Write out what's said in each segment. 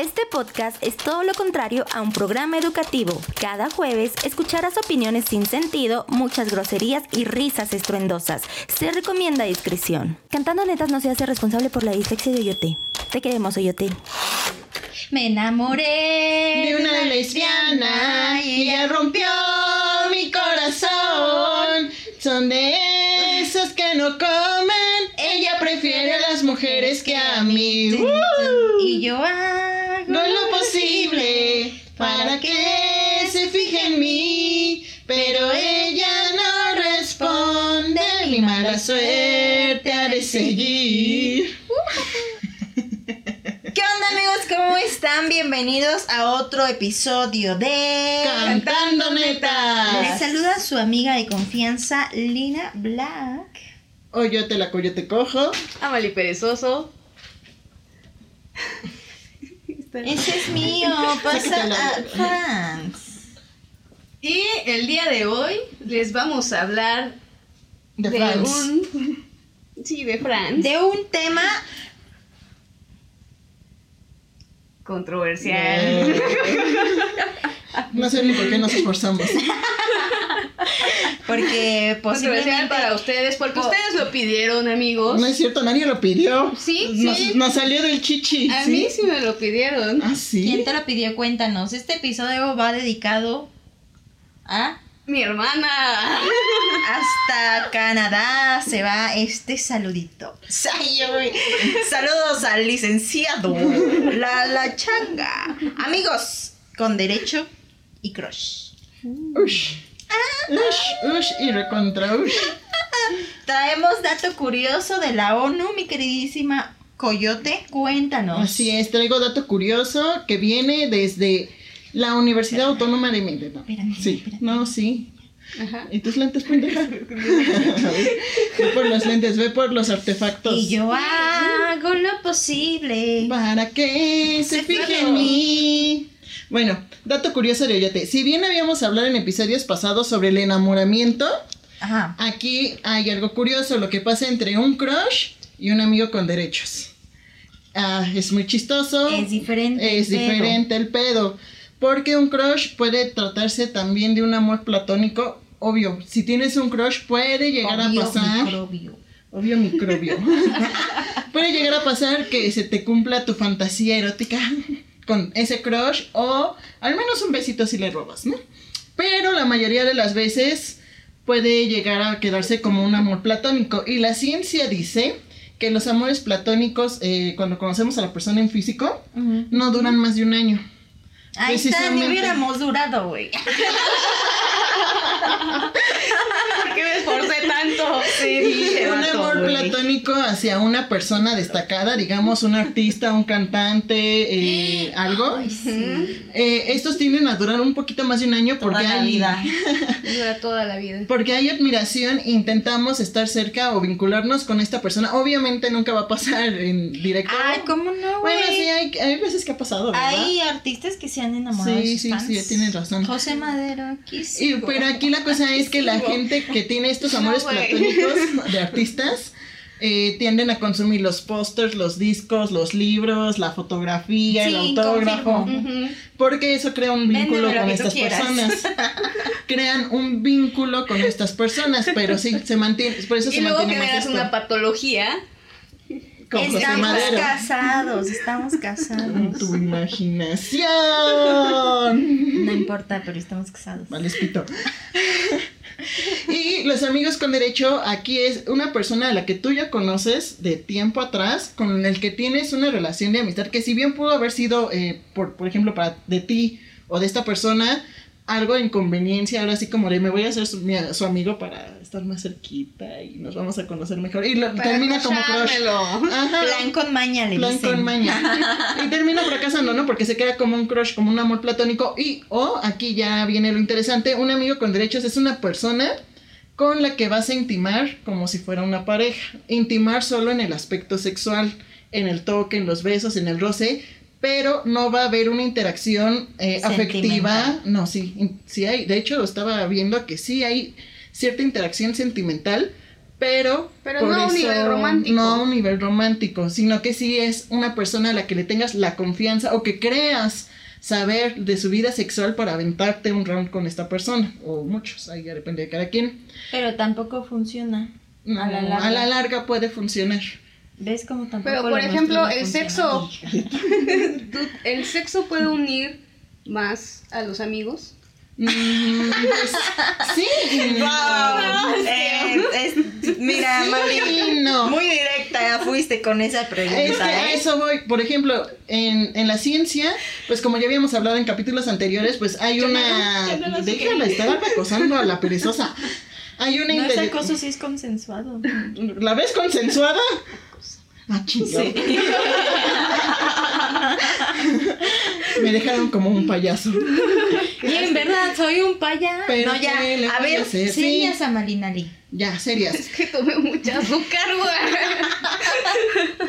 Este podcast es todo lo contrario a un programa educativo. Cada jueves escucharás opiniones sin sentido, muchas groserías y risas estruendosas. Se recomienda discreción. Cantando Netas no se hace responsable por la dislexia de Oyote. Te queremos, Oyote. Me enamoré de una lesbiana y ella rompió mi corazón. Son de esos que no comen. Ella prefiere a las mujeres que a mí. ¡Uh! Y yo suerte ha de seguir. ¿Qué onda amigos? ¿Cómo están? Bienvenidos a otro episodio de... Cantando Les netas. saluda su amiga de confianza, Lina Black. O yo te la coyo te cojo. Amali Perezoso. Ese es mío, pasa a fans. Y el día de hoy les vamos a hablar De de, France. un... Sí, de France. De un tema Controversial. No sé ni por qué nos esforzamos. porque Controversial posiblemente... para ustedes, porque Po- ustedes lo pidieron, amigos. No es cierto, nadie lo pidió. Sí, Nos, sí. nos salió del chichi. A ¿sí? mí sí me lo pidieron. Ah, sí. ¿Quién te lo pidió? Cuéntanos. Este episodio va dedicado a... Mi hermana. Hasta Canadá se va este saludito. Saludos al licenciado. La, la changa. Amigos, con derecho y crush. Ush. Ush, ush y recontra ush. Traemos dato curioso de la ONU, mi queridísima Coyote. Cuéntanos. Así es, traigo dato curioso que viene desde la Universidad Autónoma de México. Espérame, Sí, espérame. no, sí. Ajá. ¿Y tus lentes, pendeja? ve por los lentes, ve por los artefactos. Y yo hago lo posible. Para que se fije en mí. Bueno, dato curioso de Oyote. Si bien habíamos hablado en episodios pasados sobre el enamoramiento, Ajá. aquí hay algo curioso, lo que pasa entre un crush y un amigo con derechos. Ah, es muy chistoso. Es diferente. Es el pedo. diferente el pedo. Porque un crush puede tratarse también de un amor platónico. Obvio, si tienes un crush puede llegar Obvio, a pasar. microbio. Obvio microbio. puede llegar a pasar que se te cumpla tu fantasía erótica con ese crush o al menos un besito si le robas, ¿no? Pero la mayoría de las veces puede llegar a quedarse como un amor platónico. Y la ciencia dice que los amores platónicos, eh, cuando conocemos a la persona en físico, no duran más de un año. Ahí está, ni hubiéramos durado, güey. ¿Por tanto? Sí, un amor platónico hacia una persona destacada, digamos un artista, un cantante, eh, algo. Ay, sí. Eh, estos tienden a durar un poquito más de un año porque la hay, vida. Dura toda la vida. porque hay admiración, intentamos estar cerca o vincularnos con esta persona. Obviamente nunca va a pasar en directo. Ay, ¿cómo no, güey? bueno, sí, hay, hay veces que ha pasado, ¿verdad? Hay artistas que se han enamorado de Sí, sus sí, fans. sí, tienes razón. José Madero, aquí sí. Y, pero aquí la cosa es que la gente que tiene estos No, amores güey. platónicos de artistas eh, tienden a consumir los pósters, los discos, los libros, la fotografía, el autógrafo. Porque eso crea un vínculo con que estas personas. Crean un vínculo con estas personas, pero sí, se mantiene, por eso Y se luego mantiene generas esto. una patología. Con Estamos casados, estamos casados. Tu imaginación. No importa, pero estamos casados. Vale, pito. y los amigos con derecho, aquí es una persona a la que tú ya conoces de tiempo atrás, con el que tienes una relación de amistad que si bien pudo haber sido, eh, por, por ejemplo, para de ti o de esta persona, algo de inconveniencia, ahora así como de me voy a hacer su, mi- su amigo para estar más cerquita y nos vamos a conocer mejor. Y lo, termina como crush. Ajá. Plan con maña, le Plan dicen. con maña. Y termina fracasando, ¿no? Porque se queda como un crush, como un amor platónico. Y, o, aquí ya viene lo interesante, un amigo con derechos es una persona con la que vas a intimar como si fuera una pareja. Intimar solo en el aspecto sexual, en el toque, en los besos, en el roce, pero no va a haber una interacción eh, afectiva. No, sí, sí hay. De hecho, estaba viendo que sí hay cierta interacción sentimental, pero... Pero por no a un nivel romántico. No a un nivel romántico, sino que sí es una persona a la que le tengas la confianza o que creas saber de su vida sexual para aventarte un round con esta persona, o muchos, ahí ya depende de cada quien. Pero tampoco funciona. No, A la larga. a la larga puede funcionar. ¿Ves cómo tampoco Pero, por ejemplo, no el sexo. El sexo puede unir más a los amigos. Mm, pues, sí. no. Wow. Eh, es- mira, Mami, Sí, no. muy directa fuiste con esa pregunta. Es que a ¿eh? eso voy. Por ejemplo, en, en la ciencia, pues como ya habíamos hablado en capítulos anteriores, pues hay una. Déjala estar acosando a la perezosa. Hay una No es intele- acoso, sí es consensuado. ¿La ves consensuada? Ah, chingado. Me dejaron como un payaso. Y en verdad, soy un paya. Pero no, ya. ¿qué le A ver, hacer? serias Sí. a Malinali. Ya, serias. Es que tomé mucha azúcar, güey.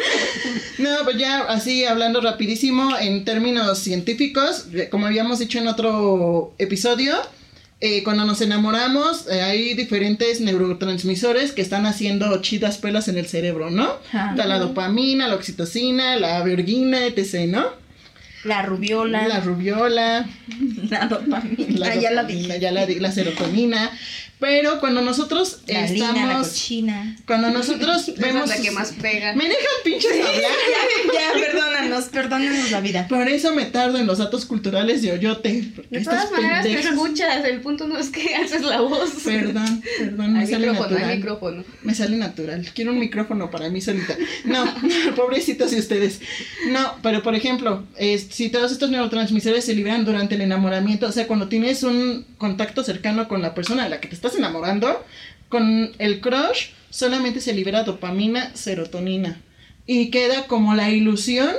No, pues ya así hablando rapidísimo en términos científicos, como habíamos dicho en otro episodio, eh, cuando nos enamoramos eh, hay diferentes neurotransmisores que están haciendo chidas pelas en el cerebro, ¿no? Ajá. Está la dopamina, la oxitocina, la verguina, etc., ¿no? La rubiola. La rubiola, La dopamina. la, ya la dije. ya la, la serotonina. Pero cuando nosotros La lina, la estamos, cochina. cuando nosotros vemos... es la que más pega. Me dejan pinches hablar. ya, perdónanos, perdónanos la vida. Por eso me tardo en los datos culturales de Oyote. De todas maneras te escuchas, el punto no es que haces la voz. Perdón, perdón, me Al sale micrófono, al natural. micrófono. Me sale natural. Quiero un micrófono para mí solita. No, pobrecitos de ustedes. No, pero por ejemplo, es- si todos estos neurotransmisores se liberan durante el enamoramiento, o sea, cuando tienes un contacto cercano con la persona a la que te estás enamorando, con el crush solamente se libera dopamina, serotonina. Y queda como la ilusión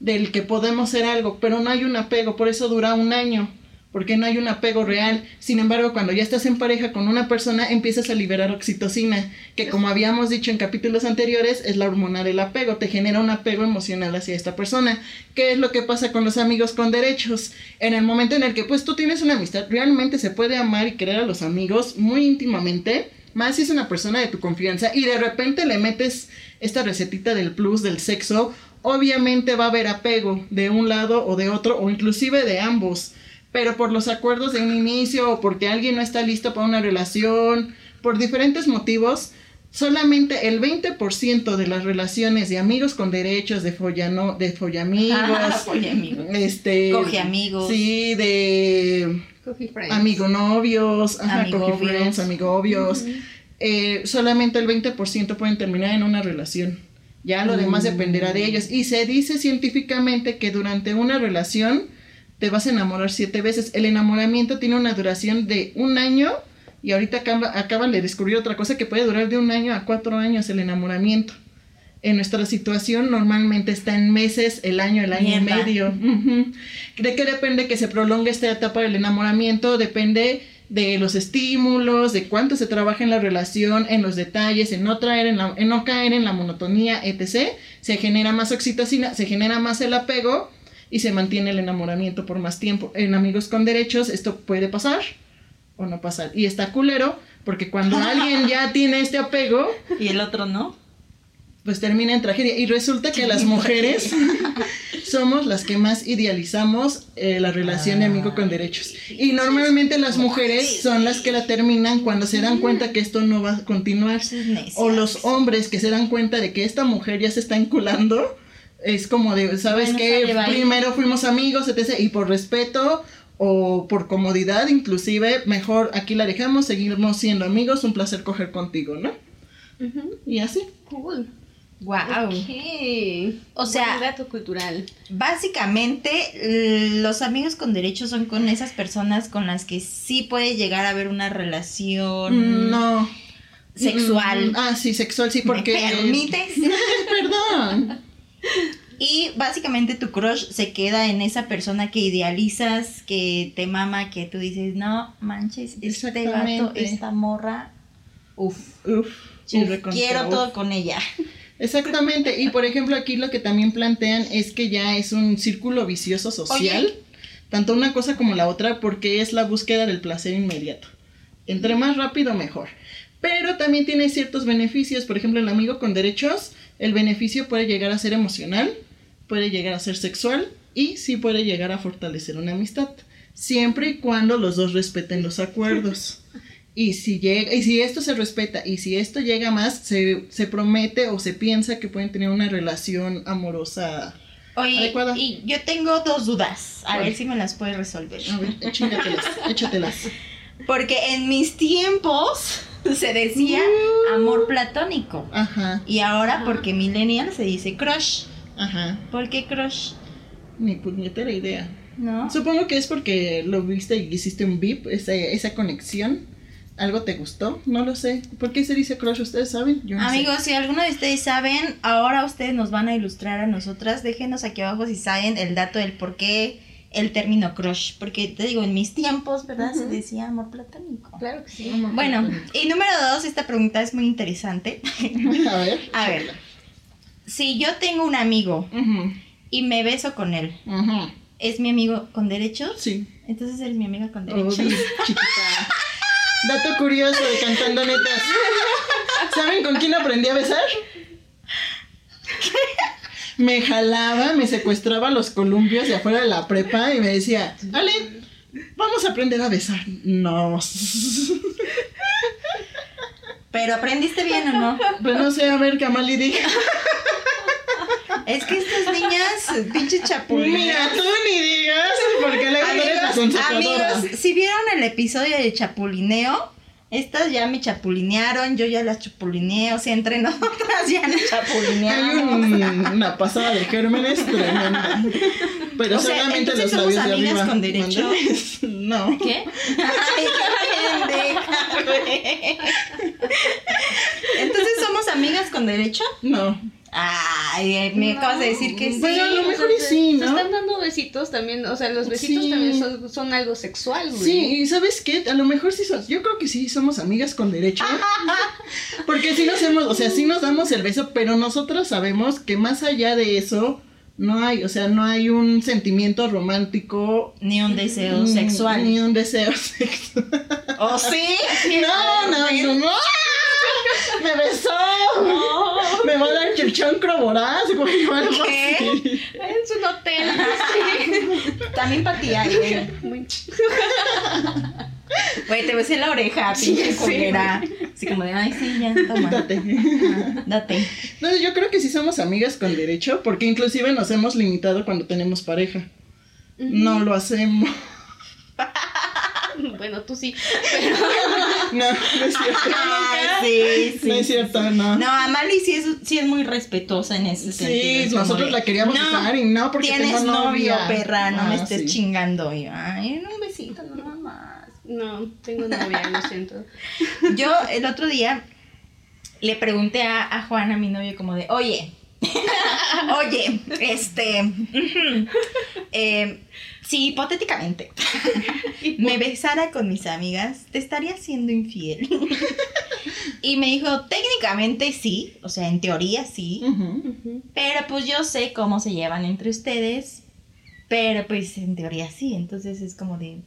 del que podemos ser algo, pero no hay un apego, por eso dura un año, porque no hay un apego real. Sin embargo, cuando ya estás en pareja con una persona, empiezas a liberar oxitocina, que como habíamos dicho en capítulos anteriores, es la hormona del apego, te genera un apego emocional hacia esta persona. ¿Qué es lo que pasa con los amigos con derechos? En el momento en el que pues tú tienes una amistad, realmente se puede amar y querer a los amigos muy íntimamente, más si es una persona de tu confianza y de repente le metes esta recetita del plus del sexo, obviamente va a haber apego de un lado o de otro o inclusive de ambos. Pero por los acuerdos de un inicio o porque alguien no está listo para una relación, por diferentes motivos, solamente el 20% de las relaciones de amigos con derechos, de follano, de follamigos, este Coge amigos. Sí, de amigo novios, Amigobios. amigobios. Eh, solamente el 20% pueden terminar en una relación. Ya lo demás dependerá de ellos. Y se dice científicamente que durante una relación te vas a enamorar siete veces. El enamoramiento tiene una duración de un año y ahorita acaba- acaban de descubrir otra cosa que puede durar de un año a cuatro años el enamoramiento. En nuestra situación normalmente está en meses, el año, el año Mierda. y medio. ¿De qué depende que se prolongue esta etapa del enamoramiento? Depende de los estímulos, de cuánto se trabaja en la relación, en los detalles, en no, traer en, la- en no caer en la monotonía, etc. Se genera más oxitocina, se genera más el apego y se mantiene el enamoramiento por más tiempo. En Amigos con Derechos esto puede pasar o no pasar. Y está culero porque cuando alguien ya tiene este apego, Y el otro no. pues termina en tragedia. Y resulta que las mujeres somos las que más idealizamos eh, la relación de amigo con derechos. Y normalmente las mujeres son las que la terminan cuando se dan cuenta que esto no va a continuar. O los hombres que se dan cuenta de que esta mujer ya se está enculando. Es como de, ¿sabes Bueno, qué? Primero fuimos amigos, etc. Y por respeto o por comodidad, inclusive, mejor aquí la dejamos, seguimos siendo amigos, un placer coger contigo, ¿no? Y así. Cool. Wow. Ok. O sea- dato cultural. Básicamente, los amigos con derechos son con esas personas con las que sí puede llegar a haber una relación No. sexual. Mm, Ah, sí, sexual, sí, porque. ¿Me permites? Perdón. Y básicamente tu crush se queda en esa persona que idealizas, que te mama, que tú dices, no manches, este vato, esta morra, uff, Uf, quiero uf. todo con ella. Exactamente. Y por ejemplo, aquí lo que también plantean es que ya es un círculo vicioso social. Tanto una cosa como la otra, porque es la búsqueda del placer inmediato. Entre más rápido, mejor. Pero también tiene ciertos beneficios. Por ejemplo, el amigo con derechos, el beneficio puede llegar a ser emocional, puede llegar a ser sexual y sí puede llegar a fortalecer una amistad. Siempre y cuando los dos respeten los acuerdos. Y si, llega, y si esto se respeta y si esto llega más, se, se promete o se piensa que pueden tener una relación amorosa. Oye, Adecuada. y yo tengo dos dudas. A ver si me las puedes resolver. A ver, échatelas, échatelas. Porque en mis tiempos se decía Uh. amor platónico. Ajá, Y ahora, porque millennial se dice crush. ajá. ¿Por qué crush? Ni puñetera idea. ¿No? Supongo que es porque lo viste y hiciste un beep, esa, esa conexión. ¿Algo te gustó? No lo sé. ¿Por qué se dice crush? ¿Ustedes saben? Yo no sé. Amigos, si alguno de ustedes saben, ahora ustedes nos van a ilustrar a nosotras. Déjenos aquí abajo si saben el dato del por qué el término crush. Porque te digo, en mis tiempos, ¿verdad? Se decía amor platónico. Claro que sí. Bueno, y número dos, esta pregunta es muy interesante. A ver. A ver, si yo tengo un amigo y me beso con él. ¿es mi amigo con derechos? Sí. Entonces eres mi amiga con Oh, derechos. di, chiquita. Dato curioso de Cantando Netas. ¿Saben con quién aprendí a besar? Me jalaba, me secuestraba los columpios de afuera de la prepa y me decía, Ale, vamos a aprender a besar. No. Pero aprendiste bien o no? Pues no sé, a ver, Kamali diga. Es que estas niñas, pinche chapulines. Mira, tú ni digas, porque luego eres la amigos, si vieron el episodio de Chapulineo, estas ya me chapulinearon, yo ya las chapulineo, o sea, entre nosotras ya nos Hay chapulineamos. un- una pasada de gérmenes tremenda. Pero O sea, solamente los somos labios de amigas arriba. con derecho. No. ¿Qué? Ay, qué pendeja. Entonces somos amigas con derecho. No. Ay, me acabas de decir que sí. Bueno, a lo o sea, mejor se- sí, Se ¿no? están dando besitos también, o sea, los besitos Sí. también son, son algo sexual, güey. Sí, y ¿sabes qué? A lo mejor sí son, yo creo que sí somos amigas con derecho. Porque sí nos hemos, o sea, sí nos damos el beso, pero nosotros sabemos que más allá de eso no hay, o sea, no hay un sentimiento romántico Ni un deseo ni- sexual. Ni un deseo sexual. ¿O sí? No, no, no, no. Me besó. Me va a dar chilchón voraz, güey, o algo ¿Qué? así. En su hotel. sí. También ay, güey. Muy- Güey, te besé la oreja, pinche Sí, culera. Así como de, ay, sí, ya, toma. Date. Ajá, Date. Entonces yo creo que sí somos amigas con derecho, porque inclusive nos hemos limitado cuando tenemos pareja. No lo hacemos. Bueno, tú sí. No, no es cierto. Ay, sí, sí. No es cierto, no. No, Amali sí es, sí es muy respetuosa en ese sentido. Sí, nosotros la queríamos no, usar y no porque Tienes tengo novio, perra, no me Ah, estés sí. chingando. Y yo, ay, un besito nada más. No, tengo novia, lo siento. Yo el otro día le pregunté a, a Juan, a mi novio, como de, oye, oye, este, eh, si hipotéticamente me besara con mis amigas, ¿te estaría siendo infiel? y me dijo, técnicamente sí, o sea, en teoría sí, pero pues yo sé cómo se llevan entre ustedes, pero pues en teoría sí, entonces es como de,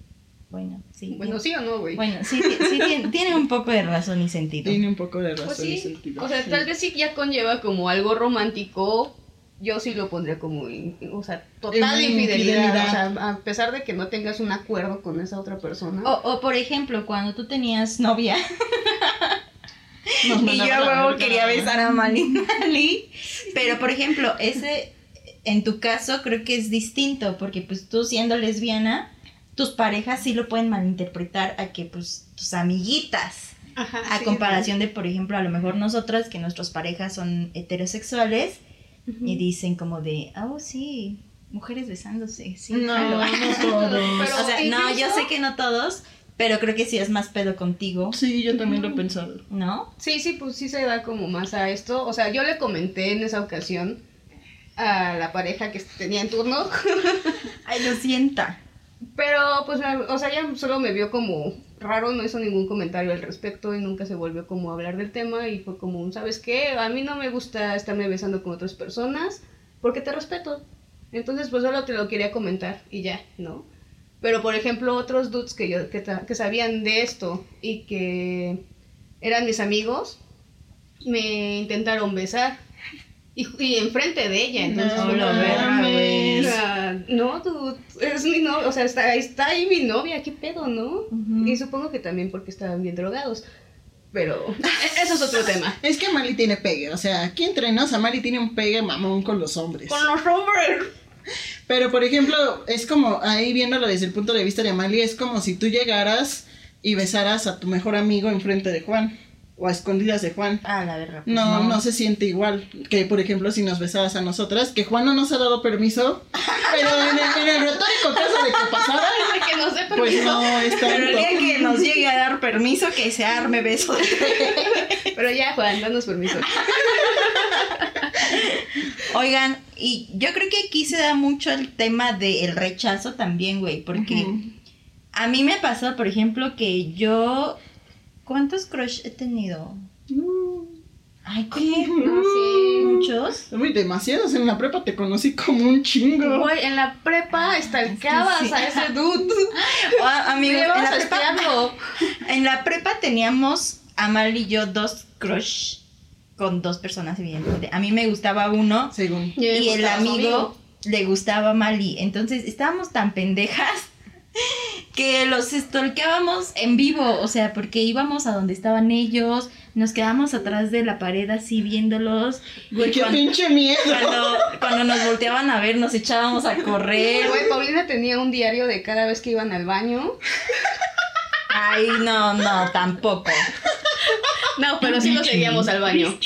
bueno, sí. Bueno, sí o no, güey. Bueno, sí, sí tiene, tiene un poco de razón y sentido. Tiene un poco de razón Pues y sentido. o sea, Sí. tal vez sí ya conlleva como algo romántico. Yo sí lo pondría como, in- o sea, total infidelidad. infidelidad. O sea, a pesar de que no tengas un acuerdo con esa otra persona. O, o por ejemplo, cuando tú tenías novia Nos y yo a huevo quería besar a Mali Mali, pero por ejemplo, ese en tu caso creo que es distinto porque pues tú siendo lesbiana, tus parejas sí lo pueden malinterpretar a que pues tus amiguitas, Ajá, a sí, comparación de por ejemplo, a lo mejor nosotras que nuestras parejas son heterosexuales Y dicen como de, "Oh, sí, mujeres besándose." Sí, No, jalo". no todos. Pero- O sea, no, yo sé que no todos, pero creo que sí es más pedo contigo, Sí, yo también lo he pensado. ¿no? Sí, sí, pues sí se da como más a esto. O sea, yo le comenté en esa ocasión a la pareja que tenía en turno, Ay, lo sienta. pero pues, o sea, ella solo me vio como raro, no hizo ningún comentario al respecto y nunca se volvió como a hablar del tema y fue como, un, ¿sabes qué? A mí no me gusta estarme besando con otras personas porque te respeto. Entonces, pues solo te lo quería comentar y ya, ¿no? Pero, por ejemplo, otros dudes que, yo, que, sabían de esto y que eran mis amigos, me intentaron besar. Y, y enfrente de ella, entonces No, o sea, no, tú, es mi novia, o sea, está, está ahí mi novia, qué pedo, ¿no? Y supongo que también porque estaban bien drogados. Pero e- eso es otro tema. Es que Mali tiene pegue, o sea, aquí entre nos, Mali tiene un pegue mamón con los hombres. los hombres. Pero, por ejemplo, es como, ahí viéndolo desde el punto de vista de Amalia, es como si tú llegaras y besaras a tu mejor amigo enfrente de Juan, o a escondidas de Juan. Ah, la verdad. pues No, no, se siente igual que, por ejemplo, si nos besaras a nosotras, que Juan no nos ha dado permiso, pero en el, en el retórico caso de que pasara, que no sé pues no es Pero el día tanto. que nos llegue a dar permiso, que se arme besos. Pero ya, Juan, danos permiso. Oigan, y yo creo que aquí se da mucho el tema del rechazo también, güey, porque a mí me pasó, por ejemplo, que yo... ¿Cuántos crush he tenido? Ay, ¿qué? sí. ¿Muchos? Uy, demasiados. En la prepa te conocí como un chingo. Güey, en la prepa estalcabas Es que sí. a ese dude. Ah, amigos, en la, prepa, en la prepa teníamos, Amal y yo, dos crush con dos personas, evidentemente. A mí me gustaba uno Según. Y el su amigo le gustaba a Mali. Entonces estábamos tan pendejas que los stalkeábamos en vivo. O sea, porque íbamos a donde estaban ellos, nos quedamos atrás de la pared así viéndolos. Güey, qué cuando, pinche miedo. cuando, cuando nos volteaban a ver, nos echábamos a correr. Güey, Paulina tenía un diario de cada vez que iban al baño. Ay, no, no, tampoco. No, pero sí lo seguíamos al baño.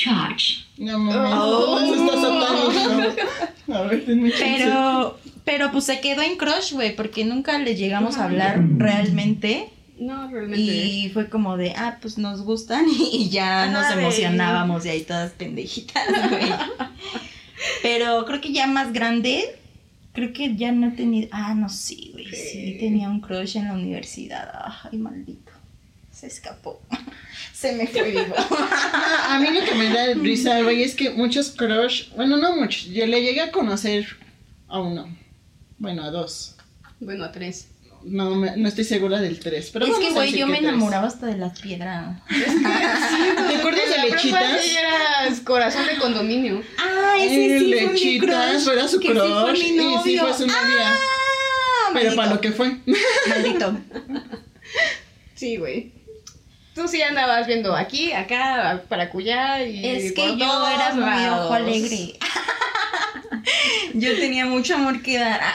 No mames, Oh. satánico. A ver. Pero, pero pues se quedó en crush, güey, porque nunca le llegamos a hablar realmente. No, realmente. Y fue como de, ah, pues nos gustan y ya nos emocionábamos y ahí todas pendejitas, güey. Pero creo que ya más grande, creo que ya no he tenido, ah, no, sí, güey, sí, Sí. tenía un crush en la universidad, ay, maldito, se escapó, se me fue vivo. A mí lo que me da risa, güey, es que muchos crush, bueno, no muchos, yo le llegué a conocer a uno, bueno, a dos. Bueno, a tres. No, me- no estoy segura del tres, pero es que, güey, yo que me tres. enamoraba hasta de las piedras. ¿Te acuerdas de lechitas? sí eras corazón de condominio. Ah, ese sí fue mi lechitas, crush. era su sí fue crush, mi y sí fue su novia. Ah, pero maldito. para lo que fue. Maldito. Sí, güey. Tú sí andabas viendo aquí, acá, para cuya y. Es que por yo todos era muy ojo alegre. Yo tenía mucho amor que dar.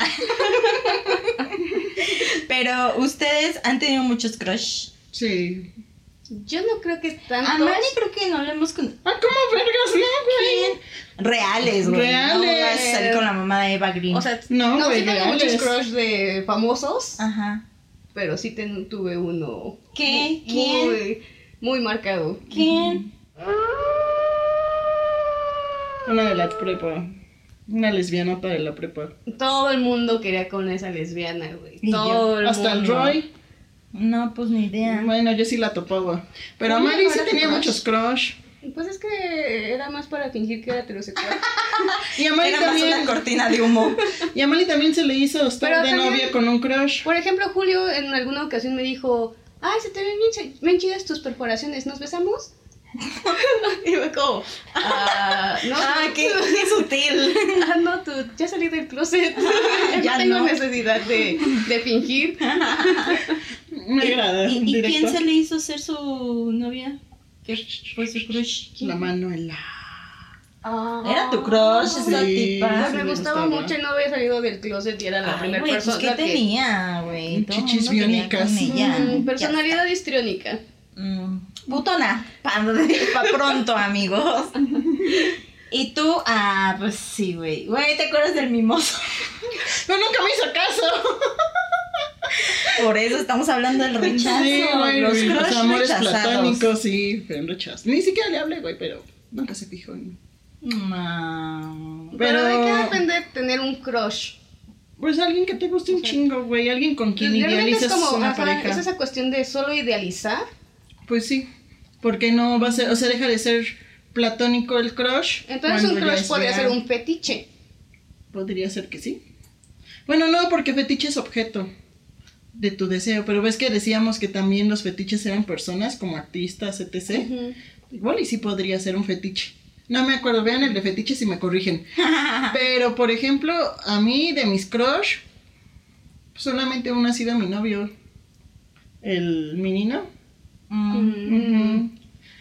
Pero ustedes han tenido muchos crush. Sí. Yo no creo que tanto. A Mari creo que no le hemos con... Ah, ¿cómo vergas? No, güey. Reales, güey. Reales. No vas a salir con la mamá de Eva Green. O sea, No, no, güey, sí tengo reales. muchos crush de famosos, Ajá. Pero sí ten- tuve uno. ¿Qué? muy- ¿Quién? Muy, muy marcado. ¿Quién? Una de la prepa. Una lesbianota de la prepa. Todo el mundo quería con esa lesbiana, güey. Todo el Hasta el mundo. Roy. No, pues ni idea. Bueno, yo sí la topaba. Pero ¿Cómo Mari sí tenía crush? muchos crush. Pues es que era más para fingir que era heterosexual. Y a Era más también. una cortina de humo. Y a Mali también se le hizo estar Pero de también- novia con un crush. Por ejemplo, Julio en alguna ocasión me dijo, ay, se te ven bien, ch- bien chidas tus perforaciones, ¿nos besamos? y me como, ah, no, Ah, tú- qué, qué sutil. ah, no, tú, ya salí del closet, ya, Ya no tengo no. necesidad de, de fingir. Me agrada. ¿Y, quién se le hizo ser su novia? ¿Qué fue su crush? La Manuela. Era tu crush, esa Sí. tipa. Pues sí me me gustaba gustaba. mucho y no había salido del closet y era la Ay, primera pues, persona ¿qué que... tenía, güey? El Chichis biónicas. Mm, personalidad histriónica. Mm, putona. Pa, pa pronto, amigos. Y tú, ah, pues sí, güey. Güey, ¿te acuerdas del mimoso? No, nunca me hizo caso. Por eso estamos hablando del rechazo. Sí, güey. los crush Los amores rechazados. platónicos, sí, pero en rechazo. Ni siquiera le hablé, güey, pero nunca se fijó en. No. Pero, ¿de qué Pero- depende tener un crush? Pues alguien que te guste un chingo, güey. Alguien con quien Realmente idealizas es como, una ajá, pareja. es esa cuestión de solo idealizar. Pues sí. Porque no va a ser, o sea, deja de ser platónico el crush. Entonces un crush podría ser un fetiche. Podría ser que sí. Bueno, no, porque fetiche es objeto. De tu deseo, pero ves que decíamos que también los fetiches eran personas como artistas, etc. Igual y sí podría ser un fetiche. No me acuerdo, vean el de fetiches y me corrigen. Pero, por ejemplo, a mí de mis crush, solamente uno ha sido mi novio. El menino. Mm.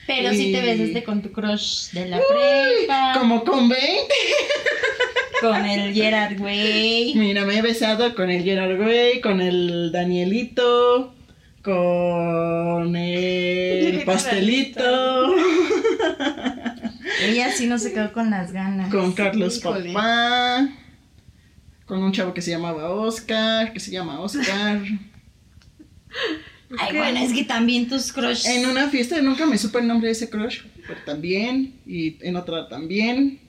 Pero si te besaste con tu crush de la prepa. Como con 20. Con el Gerard Way. Mira, me he besado con el Gerard Way, con el Danielito, con el pastelito, Ella sí no se quedó con las ganas. con Carlos Híjole. Papá, con un chavo que se llamaba Oscar, que se llama Oscar. Ay, bueno, es que también tus crush. En una fiesta nunca me supe el nombre de ese crush, pero también, y en otra también.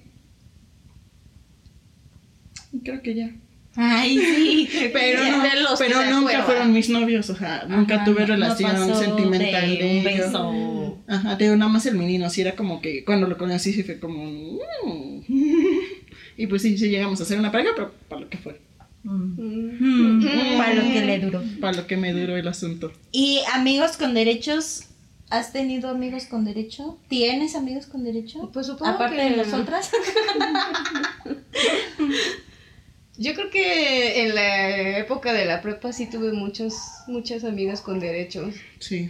Creo que ya. Ay, sí. creo Pero, no, de los pero nunca fueron mis novios, o sea, nunca Ajá, tuve relación sentimental de de, un beso. Ajá, digo, nada más el menino, sí era como que cuando lo conocí sí fue como... mm. y pues sí, sí llegamos a hacer una pareja, pero para lo que fue, Mm. Mm. Mm, Para lo que le duró. para lo que me duró el asunto. ¿Y amigos con derechos? ¿Has tenido amigos con derecho? ¿Tienes amigos con derecho? Pues supongo Aparte que de nosotras. Yo creo que en la época de la prepa sí tuve muchos, muchas amigas con derechos. Sí,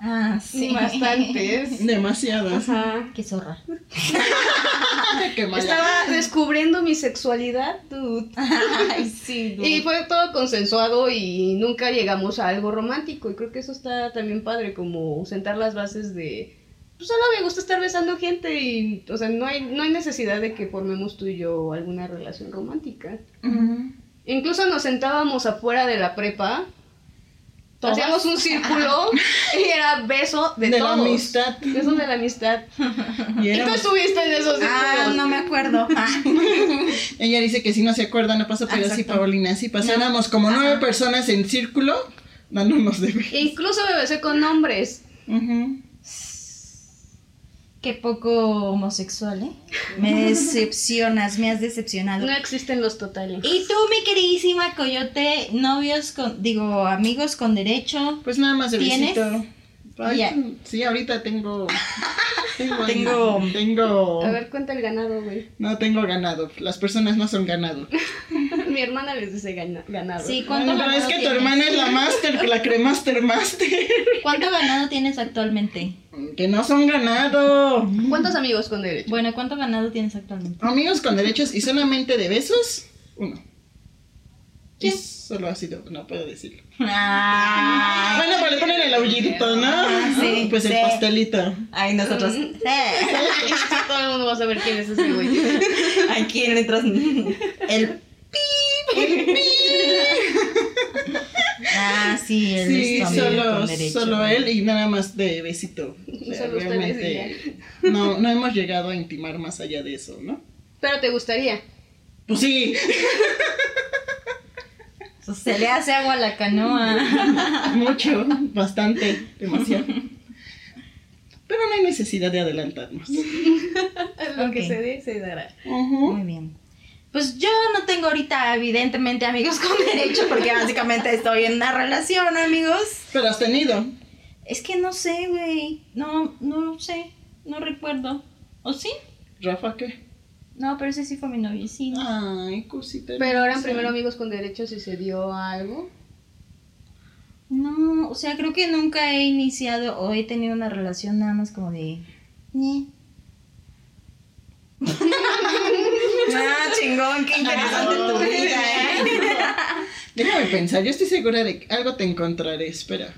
Ah, Sí, bastantes. demasiadas. Ajá. Qué zorra. Qué mala. Estaba descubriendo mi sexualidad, dude. Ay, sí. Y fue todo consensuado y nunca llegamos a algo romántico. Y creo que eso está también padre, como sentar las bases de. Pues solo me gusta estar besando gente y. O sea, no hay, no hay necesidad de que formemos tú y yo alguna relación romántica. Incluso nos sentábamos afuera de la prepa. ¿Todas? Hacíamos un círculo y era beso de, De la amistad. Beso de la amistad. Y Y tú estuviste en esos círculos. Ah, no me acuerdo. Ah. Ella dice que si no se acuerda no pasa, pero sí, Exacto. Paulina, sí pasáramos como nueve personas en círculo dándonos de besos. Incluso me besé con hombres. Ujú. Qué poco homosexual, ¿eh? Me decepcionas, me has decepcionado. No existen los totales. Y tú, mi queridísima Coyote, novios con, digo, amigos con derecho. Pues nada más de ¿Tienes? besito. Ay. Sí, ahorita tengo. Tengo. Tengo- Tengo. A ver, cuenta el ganado, güey. No tengo ganado. Las personas no son ganado. Mi hermana les dice gana- ganado. Sí, ¿cuánto Ay, pero ganado es que tu hermana es la master, la cremaster master. ¿Cuánto ganado tienes actualmente? Que no son ganado. ¿Cuántos amigos con derecho? Bueno, ¿cuánto ganado tienes actualmente? Amigos con derechos y solamente de besos, uno. Y ¿Quién? solo ha sido, no puedo decirlo. Ah, Bueno, pues le ponen el aullito, ¿no? Ah, sí, Pues el pastelito. Ay, nosotros. Sí. Todo el mundo va a saber quién es ese güey. Aquí en letras. El Ah, sí, él Sí, es solo, derecho. solo él y nada más de besito. O sea, Solo ustedes realmente no, no hemos llegado a intimar más allá de eso, ¿no? Pero te gustaría. Pues sí, Se le hace agua a la canoa. mucho, bastante, demasiado. Pero no hay necesidad de adelantarnos. Lo Ok. que se dé, se dará. Muy bien. Pues yo no tengo ahorita, evidentemente, amigos con derecho, porque básicamente estoy en una relación, amigos. Pero has tenido. Es que no sé, güey. No, no sé. No recuerdo. ¿O sí? ¿Rafa qué? No, pero ese sí fue mi novio, sí. Ay, cosita. Pero eran hermosa. primero amigos con derechos y se dio algo. No, o sea, creo que nunca he iniciado o he tenido una relación nada más como de... "Ñe". ah, chingón, qué interesante tu vida, ¿eh? Déjame pensar, yo estoy segura de que algo te encontraré, espera.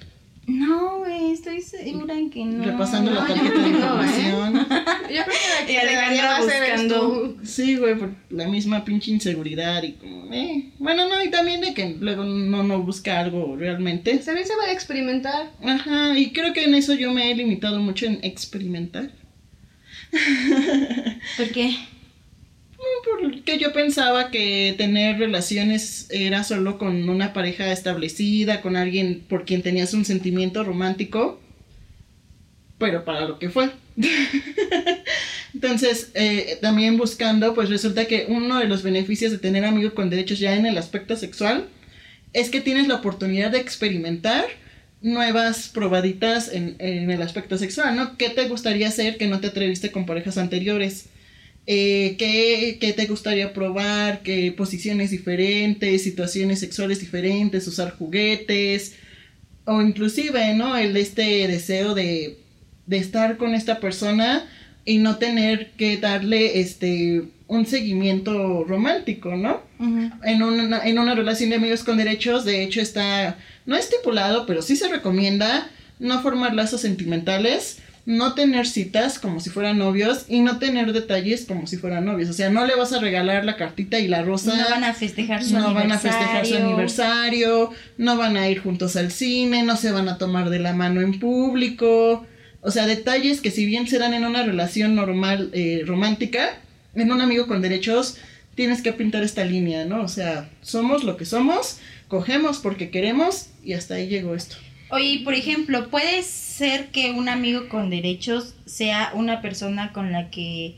No, güey, estoy segura en que no. Repasando la tarjeta de no, ¿eh? información. Yo creo que la que eres buscando. Sí, güey, por la misma pinche inseguridad y como, eh. Bueno, no, y también de que luego no, no busca algo realmente. También se va a experimentar. Ajá, y creo que en eso yo me he limitado mucho en experimentar. ¿Por qué? Porque yo pensaba que tener relaciones era solo con una pareja establecida, con alguien por quien tenías un sentimiento romántico, pero para lo que fue. Entonces, eh, también buscando, pues resulta que uno de los beneficios de tener amigos con derechos ya en el aspecto sexual es que tienes la oportunidad de experimentar nuevas probaditas en, en el aspecto sexual, ¿no? ¿Qué te gustaría hacer que no te atreviste con parejas anteriores? Eh, ¿qué, qué te gustaría probar? ¿Qué posiciones diferentes? ¿Situaciones sexuales diferentes? ¿Usar juguetes? O inclusive, ¿no? El este deseo de, de estar con esta persona y no tener que darle este un seguimiento romántico, ¿no? en, una, en una relación de amigos con derechos, de hecho está, no estipulado, pero sí se recomienda no formar lazos sentimentales, no tener citas como si fueran novios y no tener detalles como si fueran novios. O sea, no le vas a regalar la cartita y la rosa. No van a festejar su no aniversario. van a festejar su aniversario, no van a ir juntos al cine, no se van a tomar de la mano en público. O sea, detalles que si bien se dan en una relación normal, eh, romántica, en un amigo con derechos, tienes que pintar esta línea, ¿no? O sea, somos lo que somos, cogemos porque queremos y hasta ahí llegó esto. Oye, por ejemplo, puede ser que un amigo con derechos sea una persona con la que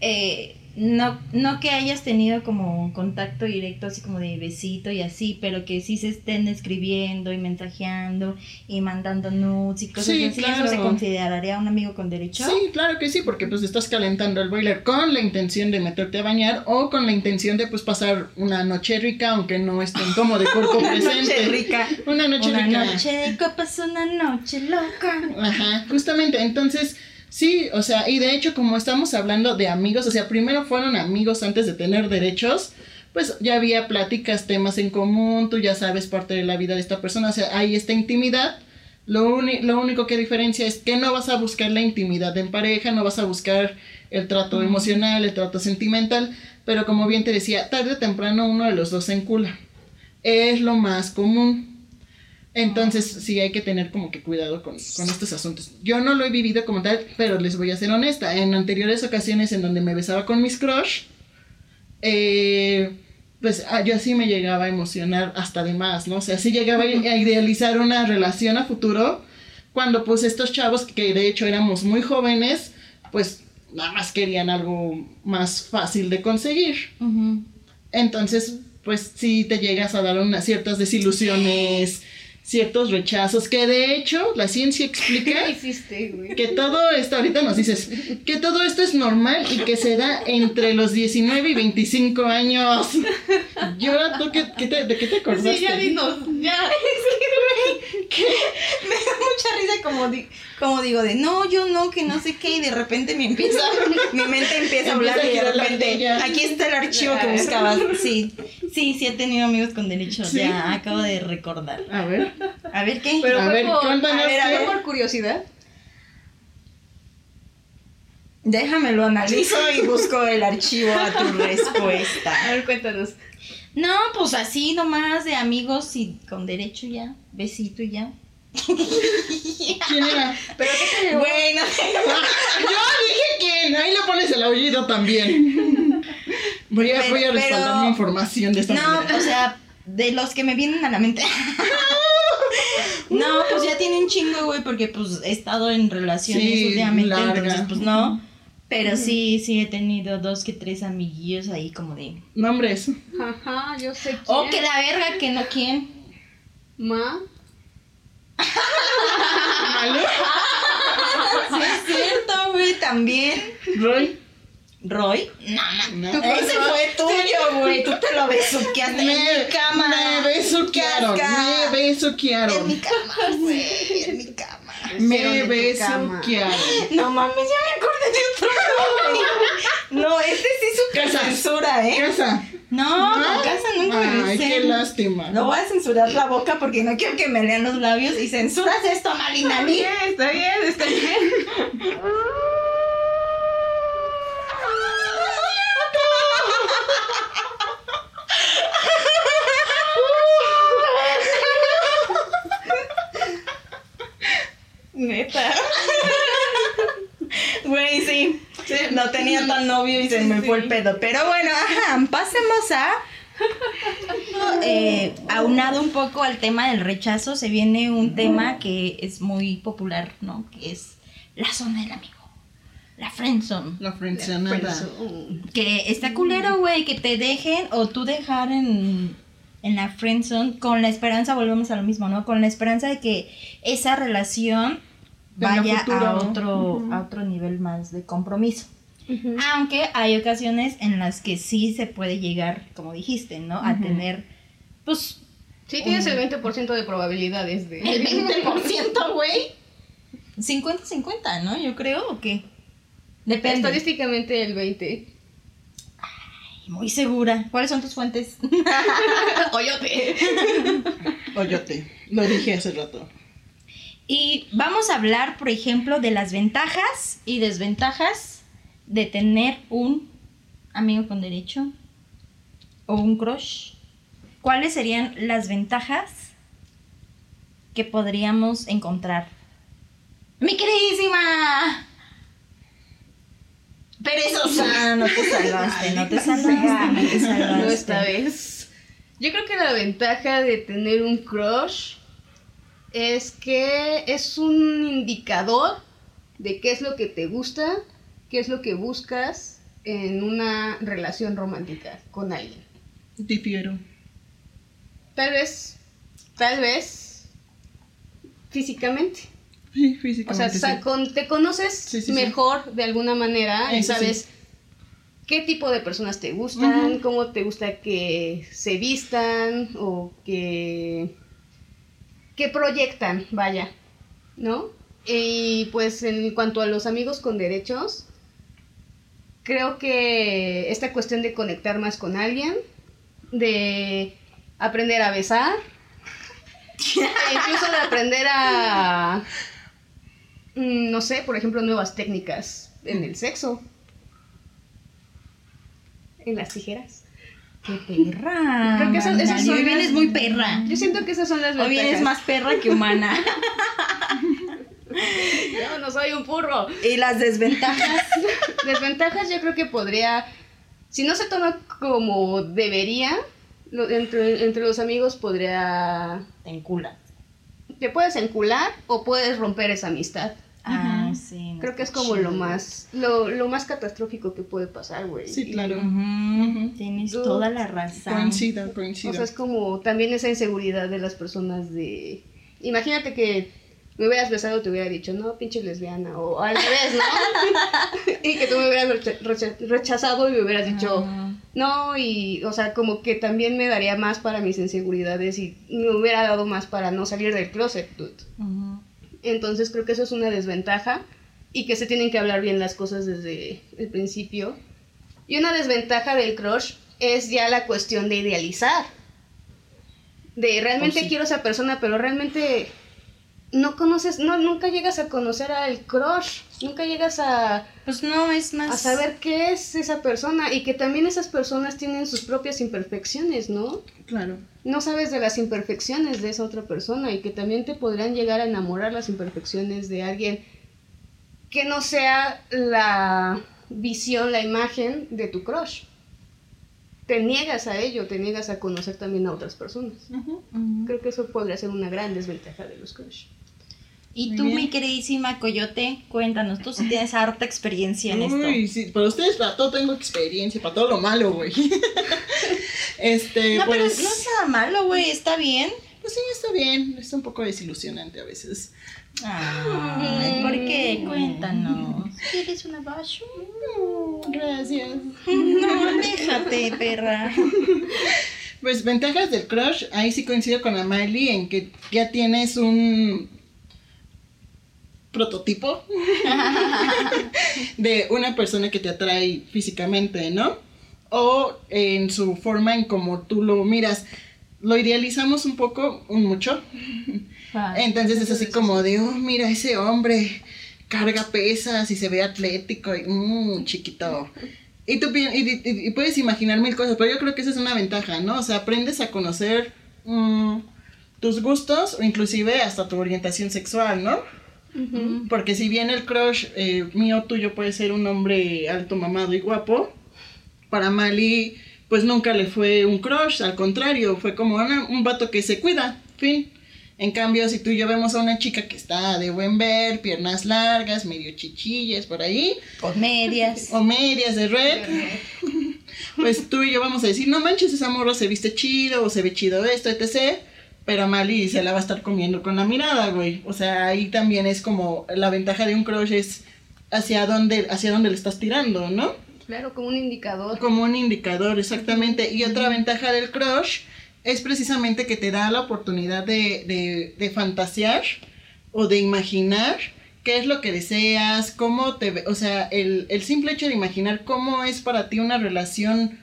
eh, no, no que hayas tenido como contacto directo, así como de besito y así, pero que sí se estén escribiendo y mensajeando y mandando nudes y cosas Sí, así. claro. ¿Eso se consideraría un amigo con derecho? Sí, claro que sí, porque pues estás calentando el boiler con la intención de meterte a bañar o con la intención de pues pasar una noche rica, aunque no estén como de cuerpo Una presente. noche rica. Una noche Una rica. noche de copas, una noche loca. Ajá, justamente, entonces, sí, o sea, y de hecho como estamos hablando de amigos, o sea, primero fueron amigos antes de tener derechos, pues ya había pláticas, temas en común, tú ya sabes parte de la vida de esta persona, o sea, hay esta intimidad. Lo, lo único que diferencia es que no vas a buscar la intimidad en pareja, no vas a buscar el trato emocional, el trato sentimental, pero como bien te decía, tarde o temprano uno de los dos se encula. Es lo más común. Entonces sí hay que tener como que cuidado con, con estos asuntos. Yo no lo he vivido como tal, pero les voy a ser honesta. En anteriores ocasiones en donde me besaba con mis crush, eh, pues ah, yo sí me llegaba a emocionar hasta de más, ¿no? O sea, sí llegaba a idealizar una relación a futuro cuando pues estos chavos que de hecho éramos muy jóvenes, pues nada más querían algo más fácil de conseguir. Entonces, pues sí te llegas a dar unas ciertas desilusiones, ciertos rechazos, que de hecho la ciencia explica ¿Qué hiciste, güey? que todo esto, ahorita nos dices, que todo esto es normal y que se da entre los 19 y 25 años. ¿Y ahora tú qué, qué te, de qué te acordaste? Sí, ya dinos, ya. Me da mucha risa como, di- como digo de no, yo no, que no sé qué, y de repente me empieza, mi mente empieza a hablar Empieza a y de repente, aquí está el archivo que buscabas. Sí, sí, sí he tenido amigos con derechos, Sí. ya acabo de recordar. A ver, A ver qué. Pero A fue ver, por, a ver, a ver, por curiosidad. Déjame lo analizo y busco el archivo a tu A respuesta. ver, cuéntanos. No, pues así nomás de amigos y con derecho ya, besito y ya. ¿quién era? ¿Pero qué te Bueno, Yo dije quién, ahí le pones el aullido también. Voy a, Pero- voy a respaldar pero- mi información de esta No, manera. o sea, de los que me vienen a la mente. No, pues ya tiene un chingo, güey, porque pues he estado en relaciones Sí, últimamente, larga. entonces pues no. Pero sí, sí he tenido dos que tres amiguillos ahí como de. Nombres. Ajá, yo sé quién. Oh, que la verga, que no quién. Ma. ¿Malo? Sí, es cierto, güey, también. Roy. ¿Roy? No, no. No. Ese fue tuyo, güey. Tú te lo besuqueaste en mi cama. Me besuquearon, me besuquearon. En mi cama, güey. En mi cama. Me cama. besuquearon. No mames, ya me acordé de otro güey. No, este sí su Casa. censura, ¿eh? Casa. No, con casa nunca me Ay, qué lástima. No voy a censurar la boca porque no quiero que me lean los labios y censuras esto, Malina. Está bien, está bien, está bien. Neta. Güey, sí. No tenía tan novio y se me fue el pedo. Pero bueno, ajá, pasemos a. Eh, aunado un poco al tema del rechazo, se viene un tema que es muy popular, ¿no? Que es la zona del amigo. La friendzone. La frencionada. Que está culero, güey, que te dejen o tú dejar en, en la friendzone con la esperanza, volvemos a lo mismo, ¿no? Con la esperanza de que esa relación vaya futuro. a otro, a otro nivel más de compromiso. Aunque hay ocasiones en las que sí se puede llegar, como dijiste, ¿no? A tener, pues, Sí, tienes el 20% de probabilidades de... el 20%, güey. 50-50, ¿no? Yo creo, ¿o qué? Depende. Estadísticamente el 20. Muy segura. ¿Cuáles son tus fuentes? Oyote. Oyote, lo dije hace rato. Y vamos a hablar, por ejemplo, de las ventajas y desventajas de tener un amigo con derecho o un crush. ¿Cuáles serían las ventajas que podríamos encontrar? ¡Mi queridísima! Perezosa, no te salvaste, no te salvaste, no te salvaste. No esta vez. Yo creo que la ventaja de tener un crush es que es un indicador de qué es lo que te gusta, qué es lo que buscas en una relación romántica con alguien. Difiero. Tal vez, tal vez, físicamente. Sí, O físicamente. sea, sí. con- te conoces Sí, mejor de alguna manera y sabes qué tipo de personas te gustan, cómo te gusta que se vistan o que, que proyectan, vaya, ¿no? Y pues en cuanto a los amigos con derechos, creo que esta cuestión de conectar más con alguien, de aprender a besar, e incluso de aprender a, no sé, por ejemplo, nuevas técnicas en el sexo. En las tijeras. ¡Qué perra! Creo que esas- son Hoy las- vienes muy perra. Yo siento que esas son las Hoy vienes más perra que humana. Yo no soy un burro. ¿Y las desventajas? Desventajas yo creo que podría, si no se toma como debería, entre, entre los amigos podría, Te encula. te puedes encular o puedes romper esa amistad. Ah, sí. no Creo que es como lo más, lo, lo más catastrófico que puede pasar, güey. Sí, Y- claro. Tienes Dude. toda la razón. Coincido, O coincido. sea, es como también esa inseguridad de las personas de... Imagínate que me hubieras besado te hubiera dicho, no, pinche lesbiana, o al revés, ¿no? y que tú me hubieras recha- recha- rechazado y me hubieras dicho, no, y, o sea, como que también me daría más para mis inseguridades y me hubiera dado más para no salir del closet, dude. ujú. Entonces creo que eso es una desventaja y que se tienen que hablar bien las cosas desde el principio. Y una desventaja del crush es ya la cuestión de idealizar. De realmente Oh, sí. quiero esa persona, pero realmente no conoces, no, nunca llegas a conocer al crush, nunca llegas a, Pues no, es más. a saber qué es esa persona y que también esas personas tienen sus propias imperfecciones, ¿no? Claro. no sabes de las imperfecciones de esa otra persona y que también te podrán llegar a enamorar las imperfecciones de alguien que no sea la visión, la imagen de tu crush. Te niegas a ello, te niegas a conocer también a otras personas. Creo que eso podría ser una gran desventaja de los crush. Y Muy tú, bien. mi queridísima Coyote, cuéntanos, tú sí tienes harta experiencia en Uy, esto. sí, para ustedes, para todo tengo experiencia, para todo lo malo, güey. este, No, pero pues. no es nada malo, güey, está bien. Pues sí, está bien. Está un poco desilusionante a veces. Ay, ¿por qué? Cuéntanos. ¿Quieres una basho? Mm, Gracias. No, déjate, perra. Pues ventajas del crush, ahí sí coincido con Amalie en que ya tienes un prototipo de una persona que te atrae físicamente, ¿no? O en su forma en como tú lo miras. Lo idealizamos un poco, un mucho. Entonces es así como de, oh, mira, ese hombre carga pesas y se ve atlético y mmm, chiquito. Y tú pi- y, y- y puedes imaginar mil cosas, pero yo creo que esa es una ventaja, ¿no? O sea, aprendes a conocer mm, tus gustos o inclusive hasta tu orientación sexual, ¿no? Porque si bien el crush eh, mío tuyo puede ser un hombre alto, mamado y guapo, para Mali pues nunca le fue un crush, al contrario, fue como una- un vato que se cuida, fin. En cambio, si tú y yo vemos a una chica que está de buen ver, piernas largas, medio chichillas por ahí, Con medias. o medias de red, pues tú y yo vamos a decir, no manches, esa morra se viste chido o se ve chido esto, etc. Pero Mali se la va a estar comiendo con la mirada, güey. O sea, ahí también es como la ventaja de un crush es hacia dónde, hacia dónde le estás tirando, ¿no? Claro, como un indicador. Como un indicador, exactamente. Y otra ventaja del crush es precisamente que te da la oportunidad de, de, de fantasear o de imaginar qué es lo que deseas, cómo te ve, o sea, el, el simple hecho de imaginar cómo es para ti una relación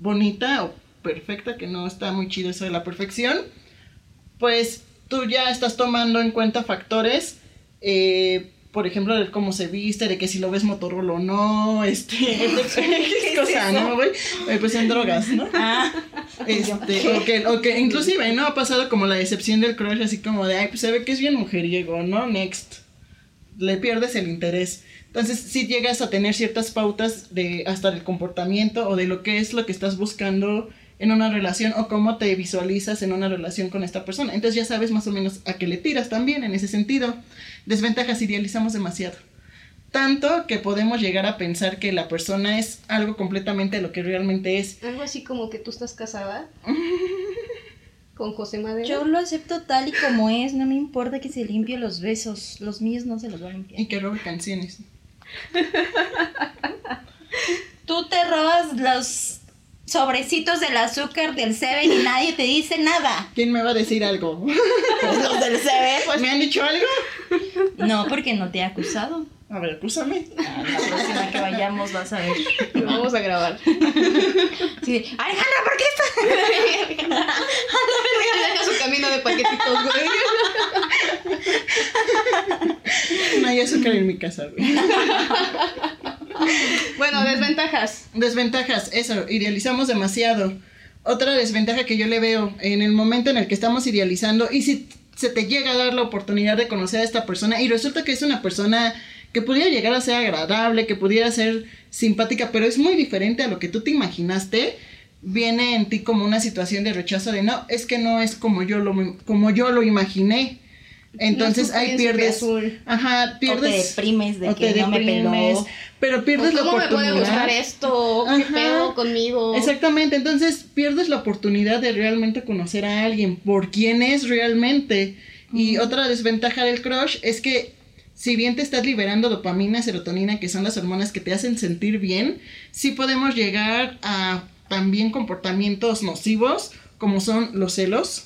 bonita o perfecta, que no está muy chido eso de la perfección, pues tú ya estás tomando en cuenta factores, eh, por ejemplo, de cómo se viste, de que si lo ves Motorola o no, este, qué cosa, ¿no, güey? Eh, Pues en drogas, ¿no? Ah, Este, o que, o que inclusive, ¿no? Ha pasado como la decepción del crush, así como de, ay, pues se ve que es bien mujeriego, ¿no? Next. Le pierdes el interés. Entonces, si llegas a tener ciertas pautas de hasta del comportamiento o de lo que es lo que estás buscando en una relación o cómo te visualizas en una relación con esta persona. Entonces ya sabes más o menos a qué le tiras también en ese sentido. Desventajas, idealizamos demasiado. Tanto que podemos llegar a pensar que la persona es algo completamente lo que realmente es. Algo así como que tú estás casada con José Madero. yo lo acepto tal y como es, no me importa que se limpie los besos, los míos no se los voy a limpiar. Y que robe canciones. Tú te robas los sobrecitos del azúcar del Seven y nadie te dice nada. ¿Quién me va a decir algo? Los del Seven. ¿Me han dicho algo? No, porque no te he acusado. A ver, acúsame. A la próxima que vayamos vas a ver. Lo vamos a grabar. Sí, Alejandra, ¿por qué estás? Deja su camino de paquetitos, güey. No hay azúcar en mi casa, güey. Bueno, desventajas. Desventajas, eso, idealizamos demasiado. Otra desventaja que yo le veo en el momento en el que estamos idealizando y si se te llega a dar la oportunidad de conocer a esta persona y resulta que es una persona que pudiera llegar a ser agradable, que pudiera ser simpática, pero es muy diferente a lo que tú te imaginaste, viene en ti como una situación de rechazo de no, es que no es como yo lo, como yo lo imaginé. Entonces No ahí pierdes, azul. ajá, O te pierdes, deprimes de o que te no me deprimes, peló. Pero pierdes la ¿Cómo me puede oportunidad. gustar esto? ¿Qué Ajá. pedo conmigo? Exactamente, entonces pierdes la oportunidad de realmente conocer a alguien por quién es realmente. Y otra desventaja del crush es que si bien te estás liberando dopamina, serotonina, que son las hormonas que te hacen sentir bien, sí podemos llegar a también comportamientos nocivos como son los celos,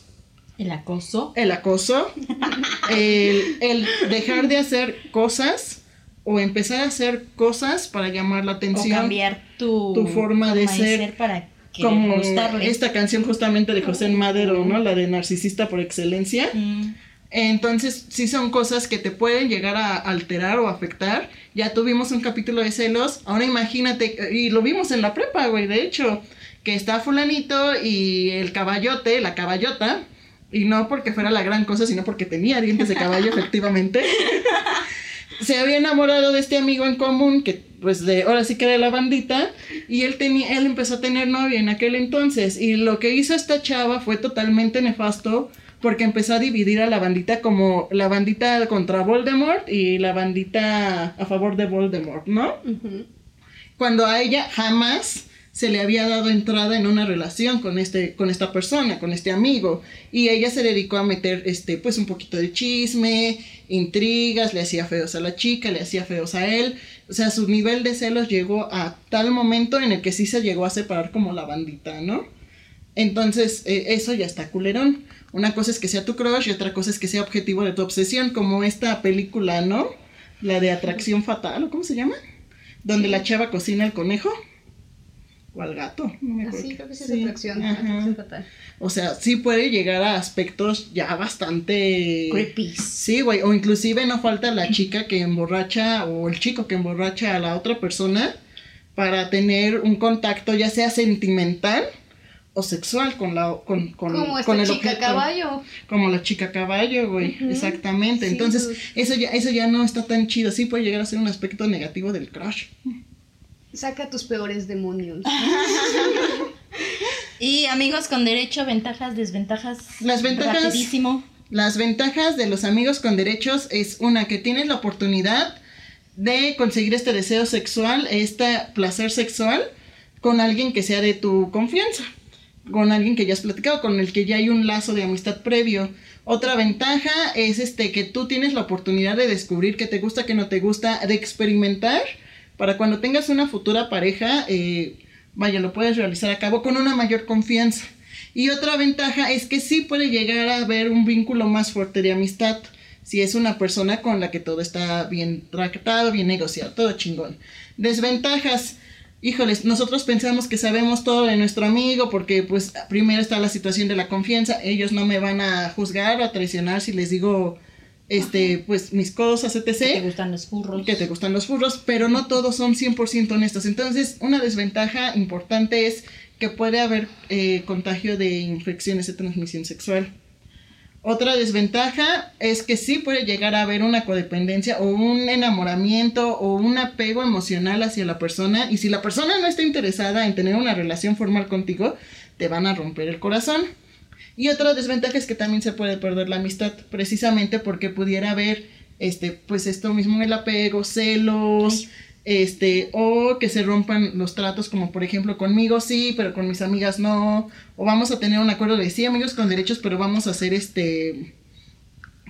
El acoso. el acoso, el, el dejar de hacer cosas o empezar a hacer cosas para llamar la O atención. cambiar tu, tu forma de ser para que como gustarle. esta canción justamente de José Madero, ¿no? La de narcisista por excelencia. Mm. Entonces, sí son cosas que te pueden llegar a alterar o afectar. Ya tuvimos un capítulo de celos. Ahora imagínate, y lo vimos en la prepa, güey, de hecho, que está fulanito y el caballote, la caballota, y no porque fuera la gran cosa, sino porque tenía dientes de caballo, efectivamente. Se había enamorado de este amigo en común que pues de ahora sí que de la bandita y él tenía él empezó a tener novia en aquel entonces y lo que hizo esta chava fue totalmente nefasto porque empezó a dividir a la bandita como la bandita contra Voldemort y la bandita a favor de Voldemort, ¿no? Cuando a ella jamás se le había dado entrada en una relación con este con esta persona, con este amigo y ella se dedicó a meter este pues un poquito de chisme, intrigas, le hacía feos a la chica, le hacía feos a él, o sea, su nivel de celos llegó a tal momento en el que sí se llegó a separar como la bandita, ¿no? Entonces, eh, eso ya está culerón. Una cosa es que sea tu crush y otra cosa es que sea objetivo de tu obsesión, como esta película, ¿no? La de Atracción Fatal, ¿o cómo se llama? Donde la chava cocina el conejo. O al gato. No me acuerdo. Así, creo que sí es Sí, atracción. ajá. atracción fatal. O sea, sí puede llegar a aspectos ya bastante... Creepy. Sí, güey. O inclusive no falta la chica que emborracha o el chico que emborracha a la otra persona para tener un contacto ya sea sentimental o sexual con la con, con, Como esta con el chica objeto. caballo. Como la chica caballo, güey. Exactamente. Sí, Entonces, pues. eso ya, eso ya no está tan chido. Sí puede llegar a ser un aspecto negativo del crush. Saca tus peores demonios. Y amigos con derecho, ventajas, desventajas. Las ventajas- Rapidísimo. Las ventajas de los amigos con derechos es una que tienes la oportunidad de conseguir este deseo sexual, este placer sexual con alguien que sea de tu confianza, con alguien que ya has platicado, con el que ya hay un lazo de amistad previo. Otra ventaja es este que tú tienes la oportunidad de descubrir qué te gusta, qué no te gusta, de experimentar para cuando tengas una futura pareja, eh, vaya, lo puedes realizar a cabo con una mayor confianza. Y otra ventaja es que sí puede llegar a haber un vínculo más fuerte de amistad si es una persona con la que todo está bien tratado, bien negociado, todo chingón. Desventajas. Híjoles, nosotros pensamos que sabemos todo de nuestro amigo porque pues primero está la situación de la confianza, ellos no me van a juzgar o a traicionar si les digo este pues mis cosas, etc. Que te gustan los furros. Que te gustan los furros, pero no todos son 100% honestos. Entonces, una desventaja importante es que puede haber eh, contagio de infecciones de transmisión sexual. Otra desventaja es que sí puede llegar a haber una codependencia o un enamoramiento o un apego emocional hacia la persona y si la persona no está interesada en tener una relación formal contigo, te van a romper el corazón. Y otra desventaja es que también se puede perder la amistad, precisamente porque pudiera haber este pues esto mismo el apego, celos, este, o que se rompan los tratos, como por ejemplo conmigo sí, pero con mis amigas no, o vamos a tener un acuerdo de sí, amigos con derechos, pero vamos a hacer este,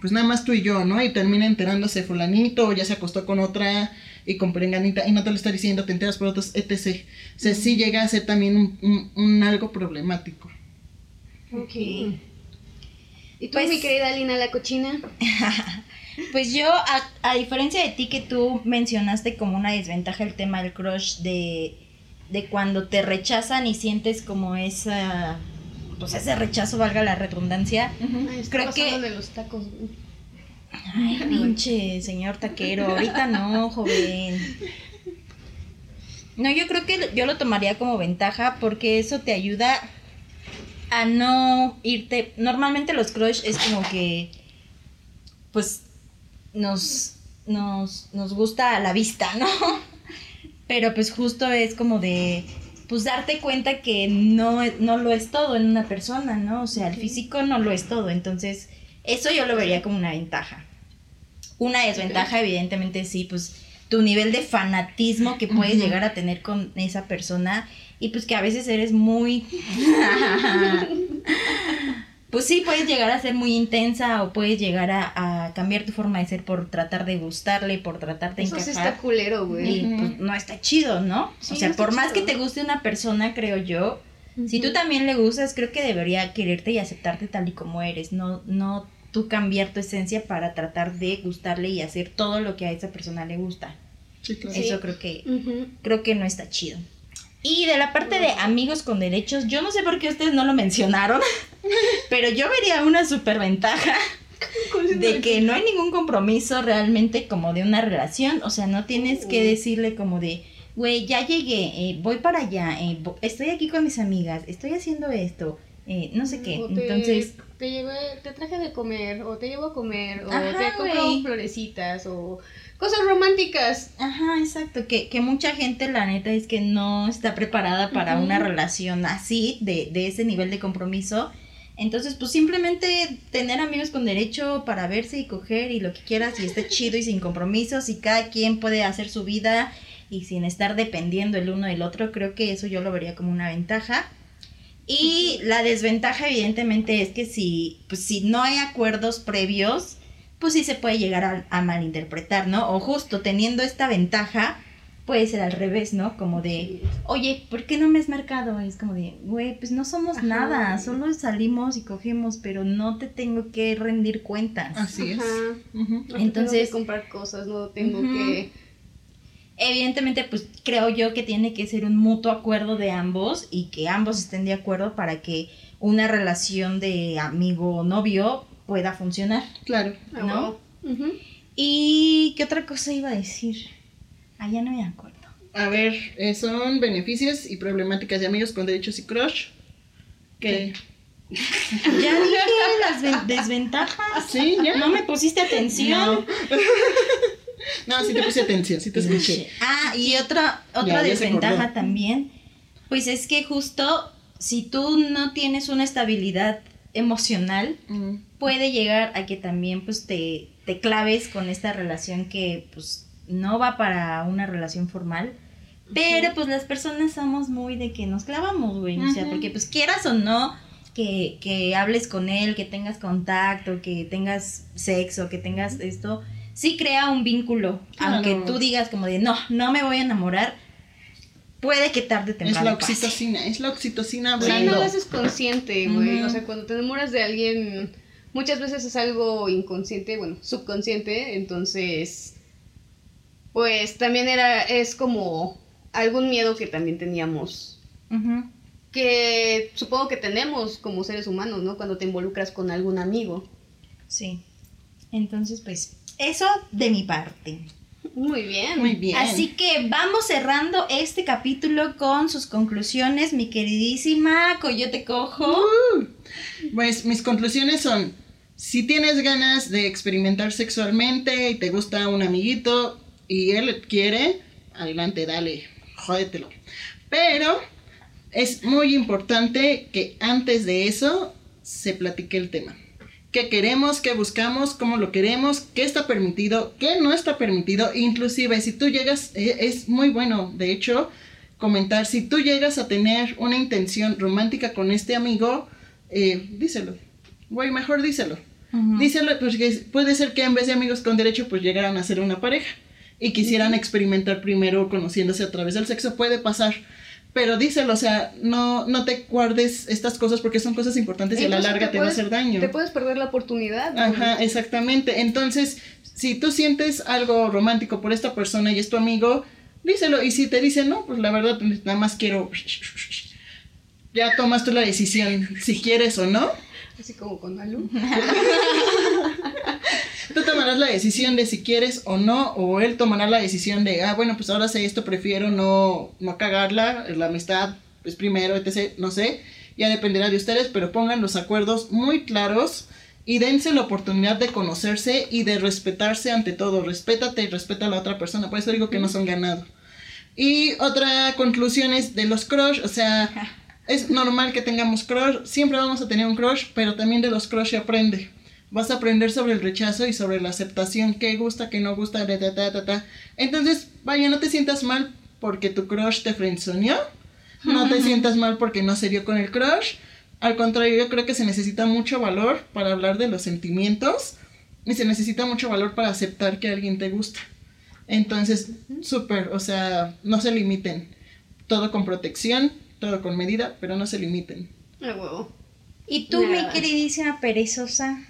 pues nada más tú y yo, ¿no? Y termina enterándose fulanito, o ya se acostó con otra y con perenganita, y no te lo está diciendo, te enteras por otros, etc. O sea, sí llega a ser también un, un- un algo problemático. Ok. ¿Y tú, Pues- mi querida Lina la cochina? Pues yo, a, a diferencia de ti que tú mencionaste como una desventaja el tema del crush de, de cuando te rechazan y sientes como esa, pues ese rechazo, valga la redundancia. Ay, está Creo que- de los tacos. güey. Ay, pinche señor taquero, ahorita no, joven. No, yo creo que yo lo tomaría como ventaja porque eso te ayuda a no irte. Normalmente los crush es como que, pues, nos, nos, nos gusta a la vista, ¿no? Pero pues justo es como de, pues darte cuenta que no, no lo es todo en una persona, ¿no? O sea, el físico no lo es todo. Entonces, eso yo lo vería como una ventaja. Una desventaja, evidentemente, sí, pues tu nivel de fanatismo que puedes llegar a tener con esa persona y pues que a veces eres muy... pues sí, puedes llegar a ser muy intensa o puedes llegar a, a cambiar tu forma de ser por tratar de gustarle, por tratar de Eso sí encajar. está culero, güey. Y pues no está chido, ¿no? Sí, o sea, no por más chido. que te guste una persona, creo yo, si tú también le gustas, creo que debería quererte y aceptarte tal y como eres, no, no tú cambiar tu esencia para tratar de gustarle y hacer todo lo que a esa persona le gusta. Sí, claro. Sí. Eso creo que, creo que no está chido. Y de la parte de amigos con derechos, yo no sé por qué ustedes no lo mencionaron, pero yo vería una superventaja de que no hay ningún compromiso realmente como de una relación, o sea, no tienes que decirle como de, güey, ya llegué, eh, voy para allá, eh, estoy aquí con mis amigas, estoy haciendo esto, eh, no sé qué, O te, entonces, te llevé, te traje de comer, o te llevo a comer, o Ajá, te compro güey. florecitas, o cosas románticas. ajá, exacto, que, que mucha gente la neta es que no está preparada para una relación así, de, de ese nivel de compromiso. Entonces, pues simplemente tener amigos con derecho para verse y coger y lo que quieras y esté chido y sin compromisos y cada quien puede hacer su vida y sin estar dependiendo el uno del otro, creo que eso yo lo vería como una ventaja. Y la desventaja evidentemente es que si, pues, si no hay acuerdos previos, pues sí se puede llegar a, a malinterpretar, ¿no? O justo teniendo esta ventaja, puede ser al revés, ¿no? Como de, oye, ¿por qué no me has marcado? Es como de, güey, pues no somos Ajá. nada, solo salimos y cogemos, pero no te tengo que rendir cuentas. Así es. No te tengo Entonces- que comprar cosas, no tengo que... Evidentemente, pues creo yo que tiene que ser un mutuo acuerdo de ambos y que ambos estén de acuerdo para que una relación de amigo o novio pueda funcionar. Claro. Ah, ¿No? ¿Y qué otra cosa iba a decir? Ah, ya no me acuerdo. A ver, eh, son beneficios y problemáticas de amigos con derechos y crush. Que. Ya dije las ven- desventajas. Sí, ya. No me pusiste atención. No. No, sí te puse atención, sí te escuché. Ah, y otra, otra Ya, ya se desventaja también, pues es que justo si tú no tienes una estabilidad emocional, Mm, puede llegar a que también pues te, te claves con esta relación que pues no va para una relación formal. Pero pues las personas somos muy de que nos clavamos, güey. O sea, porque pues quieras o no que, que hables con él, que tengas contacto, que tengas sexo, que tengas esto, sí crea un vínculo. Claro. Aunque tú digas como de, no, no me voy a enamorar, puede que tarde o Es temprano la pase. oxitocina, es la oxitocina Sí, no hablando. lo haces consciente, güey. O sea, cuando te enamoras de alguien, muchas veces es algo inconsciente, bueno, subconsciente, entonces, pues también era, es como algún miedo que también teníamos, que supongo que tenemos como seres humanos, ¿no? Cuando te involucras con algún amigo. Sí. Entonces, pues, eso de mi parte. Muy bien. Muy bien. Así que vamos cerrando este capítulo con sus conclusiones, mi queridísima Coyote Cojo. Pues mis conclusiones son, si tienes ganas de experimentar sexualmente y te gusta un amiguito y él quiere, adelante, dale, jódetelo. Pero es muy importante que antes de eso se platique el tema. ¿Qué queremos? ¿Qué buscamos? ¿Cómo lo queremos? ¿Qué está permitido? ¿Qué no está permitido? Inclusive si tú llegas, eh, es muy bueno, de hecho, comentar, si tú llegas a tener una intención romántica con este amigo, eh, díselo. Güey, mejor díselo. Díselo, porque puede ser que en vez de amigos con derecho, pues llegaran a ser una pareja y quisieran experimentar primero conociéndose a través del sexo. Puede pasar. Pero díselo, o sea, no, no te guardes estas cosas porque son cosas importantes y a la larga te, va a hacer daño. Te puedes perder la oportunidad. güey. Ajá, exactamente. Entonces, si tú sientes algo romántico por esta persona y es tu amigo, díselo. Y si te dice no, pues la verdad, nada más quiero. Ya tomas tú la decisión si quieres o no. Así como con Alu. Tomarás la decisión de si quieres o no, o él tomará la decisión de, ah, bueno, pues ahora sé esto, prefiero no, no cagarla, la amistad es primero, etc. No sé, ya dependerá de ustedes, pero pongan los acuerdos muy claros y dense la oportunidad de conocerse y de respetarse ante todo. Respétate y respeta a la otra persona, por eso digo que no son ganado. Y otra conclusión es de los crush, o sea, es normal que tengamos crush, siempre vamos a tener un crush, pero también de los crush se aprende. Vas a aprender sobre el rechazo y sobre la aceptación, qué gusta, qué no gusta, ta, ta, ta, ta, ta. Entonces, vaya, no te sientas mal porque tu crush te frenzoneó, no te sientas mal porque no se dio con el crush. Al contrario, yo creo que se necesita mucho valor para hablar de los sentimientos y se necesita mucho valor para aceptar que alguien te gusta. Entonces, súper, o sea, no se limiten. Todo con protección, todo con medida, pero no se limiten. A huevo. Y tú, mi Nada. queridísima perezosa,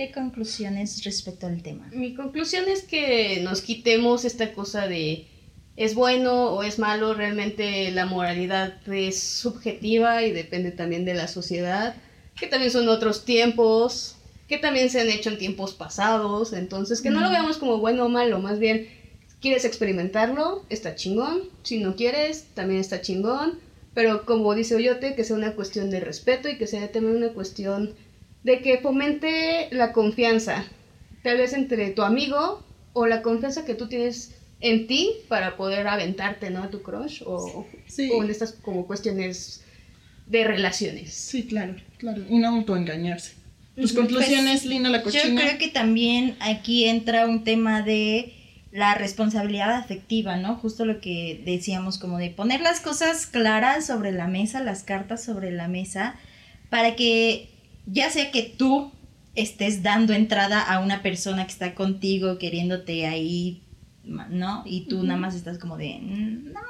¿qué conclusiones respecto al tema? Mi conclusión es que nos quitemos esta cosa de es bueno o es malo, realmente la moralidad es subjetiva y depende también de la sociedad, que también son otros tiempos, que también se han hecho en tiempos pasados, entonces que no lo veamos como bueno o malo, más bien quieres experimentarlo, está chingón, si no quieres, también está chingón, pero como dice Oyote, que sea una cuestión de respeto y que sea también una cuestión de que fomente la confianza, tal vez entre tu amigo o la confianza que tú tienes en ti para poder aventarte, ¿no? A tu crush o, Sí. o en estas como cuestiones de relaciones. Sí, claro, claro. Y no autoengañarse. Tus conclusiones, Lina la Yo cochina. creo que también aquí entra un tema de la responsabilidad afectiva, ¿no? Justo lo que decíamos, como de poner las cosas claras sobre la mesa, las cartas sobre la mesa, para que ya sea que tú estés dando entrada a una persona que está contigo queriéndote ahí, ¿no? Y tú nada más estás como de, "Mm, no.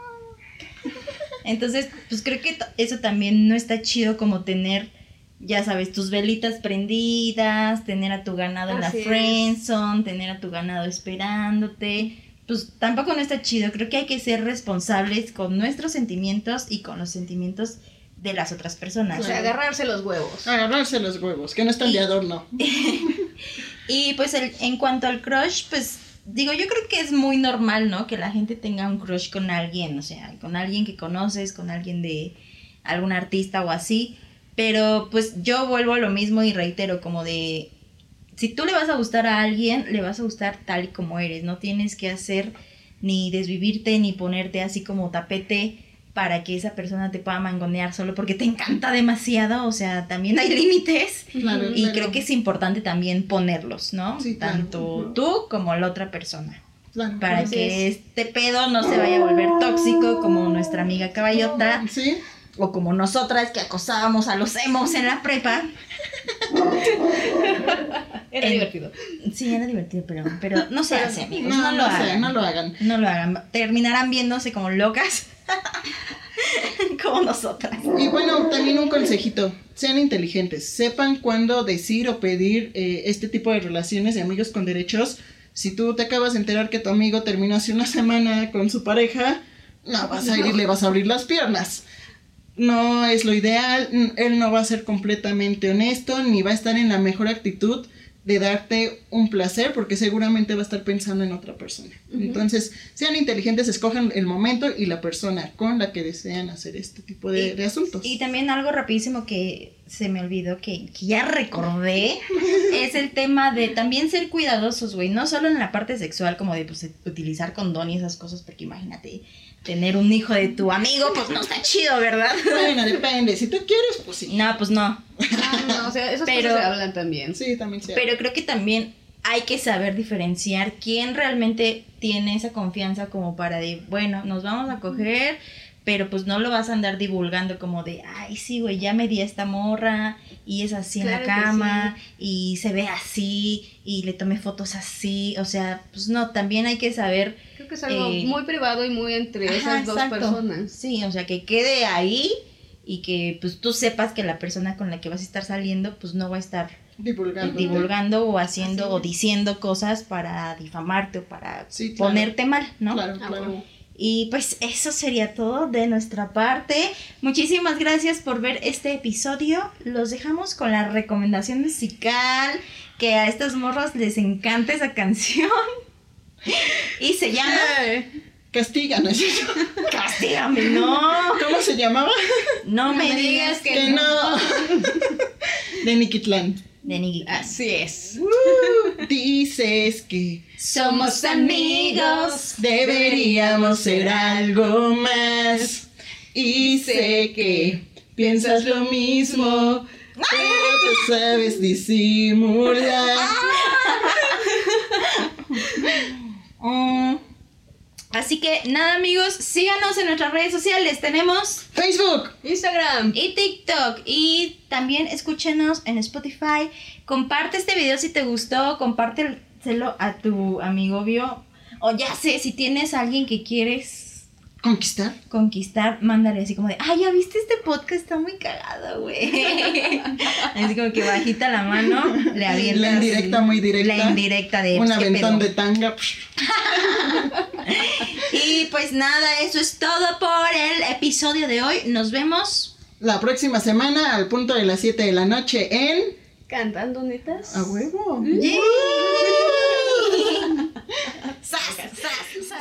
Entonces, pues creo que eso también no está chido como tener, ya sabes, tus velitas prendidas, tener a tu ganado en la friendzone, tener a tu ganado esperándote. Pues tampoco no está chido. Creo que hay que ser responsables con nuestros sentimientos y con los sentimientos de las otras personas. O sea, agarrarse los huevos. Agarrarse los huevos, que no están de adorno. Y pues el- en cuanto al crush, pues digo, yo creo que es muy normal, ¿no? Que la gente tenga un crush con alguien, o sea, con alguien que conoces, con alguien de algún artista o así. Pero pues yo vuelvo a lo mismo y reitero, como de, si tú le vas a gustar a alguien, le vas a gustar tal y como eres, no tienes que hacer ni desvivirte ni ponerte así como tapete para que esa persona te pueda mangonear solo porque te encanta demasiado, o sea, también hay límites. Claro, Y claro. creo que es importante también ponerlos, ¿no? Sí. Tanto tú como la otra persona. Claro. para que es. este pedo no se vaya a volver tóxico como nuestra amiga caballota Sí. o como nosotras que acosábamos a los emos en la prepa. Era divertido. Sí, era divertido, pero, pero no se hace, amigos. No, No, lo no hagan. no lo hagan. No lo hagan. Terminarán viéndose como locas. como nosotras. Y bueno, también un consejito, sean inteligentes, sepan cuándo decir o pedir eh, este tipo de relaciones de amigos con derechos. Si tú te acabas de enterar que tu amigo terminó hace una semana con su pareja, no vas a ir y le vas a abrir las piernas. No es lo ideal, él no va a ser completamente honesto, ni va a estar en la mejor actitud de darte un placer, porque seguramente va a estar pensando en otra persona. Entonces, sean inteligentes, escojan el momento y la persona con la que desean hacer este tipo de, Y- de asuntos. Y también algo rapidísimo que se me olvidó, que, que ya recordé, es el tema de también ser cuidadosos, güey. No solo en la parte sexual, como de pues, utilizar condón y esas cosas, porque imagínate, tener un hijo de tu amigo, pues no está chido, ¿verdad? Bueno, depende. Si tú quieres, pues sí. No, pues no. No, no, o sea, esas Pero- cosas se hablan también. Sí, también sí. Pero creo que también hay que saber diferenciar quién realmente tiene esa confianza como para de, bueno, nos vamos a coger, pero pues no lo vas a andar divulgando como de, ay, sí, güey, ya me di a esta morra y es así en la cama y se ve así y le tomé fotos así, o sea, pues no, también hay que saber Creo que es algo Eh, muy privado y muy entre Ajá, esas dos exacto. personas. Sí, o sea, que quede ahí y que pues tú sepas que la persona con la que vas a estar saliendo pues no va a estar Divulgando. divulgando o haciendo Así o diciendo cosas para difamarte o para Sí, claro. ponerte mal, ¿no? Claro, Ah, claro. Y pues eso sería todo de nuestra parte. Muchísimas gracias por ver este episodio. Los dejamos con la recomendación musical que a estas morras les encanta esa canción. Y se llama ¿no es cierto? Castígame, no. ¿Cómo se llamaba? No me digas que, Que no. De Nikitlán. De. Así es. Uh, dices que Somos amigos. deberíamos ser algo más. Y sé que piensas lo mismo, pero tú sabes disimular. Mm. Así que nada amigos, síganos en nuestras redes sociales. Tenemos Facebook. Instagram. y TikTok y también escúchenos en Spotify. Comparte este video si te gustó, compártelo a tu amigo bio. O ya sé, si tienes a alguien que quieres ¿Conquistar? Conquistar, mándale así como de, ay, ya viste este podcast, está muy cagado, güey. así como que bajita la mano, le avientas. La indirecta, muy directa. La indirecta de. Un pues, aventón de tanga. y pues nada, eso es todo por el episodio de hoy. Nos vemos. La próxima semana, al punto de las 7 de la noche, en. Cantando netas. A huevo. ¡Sas! ¡Sas! ¡Sas!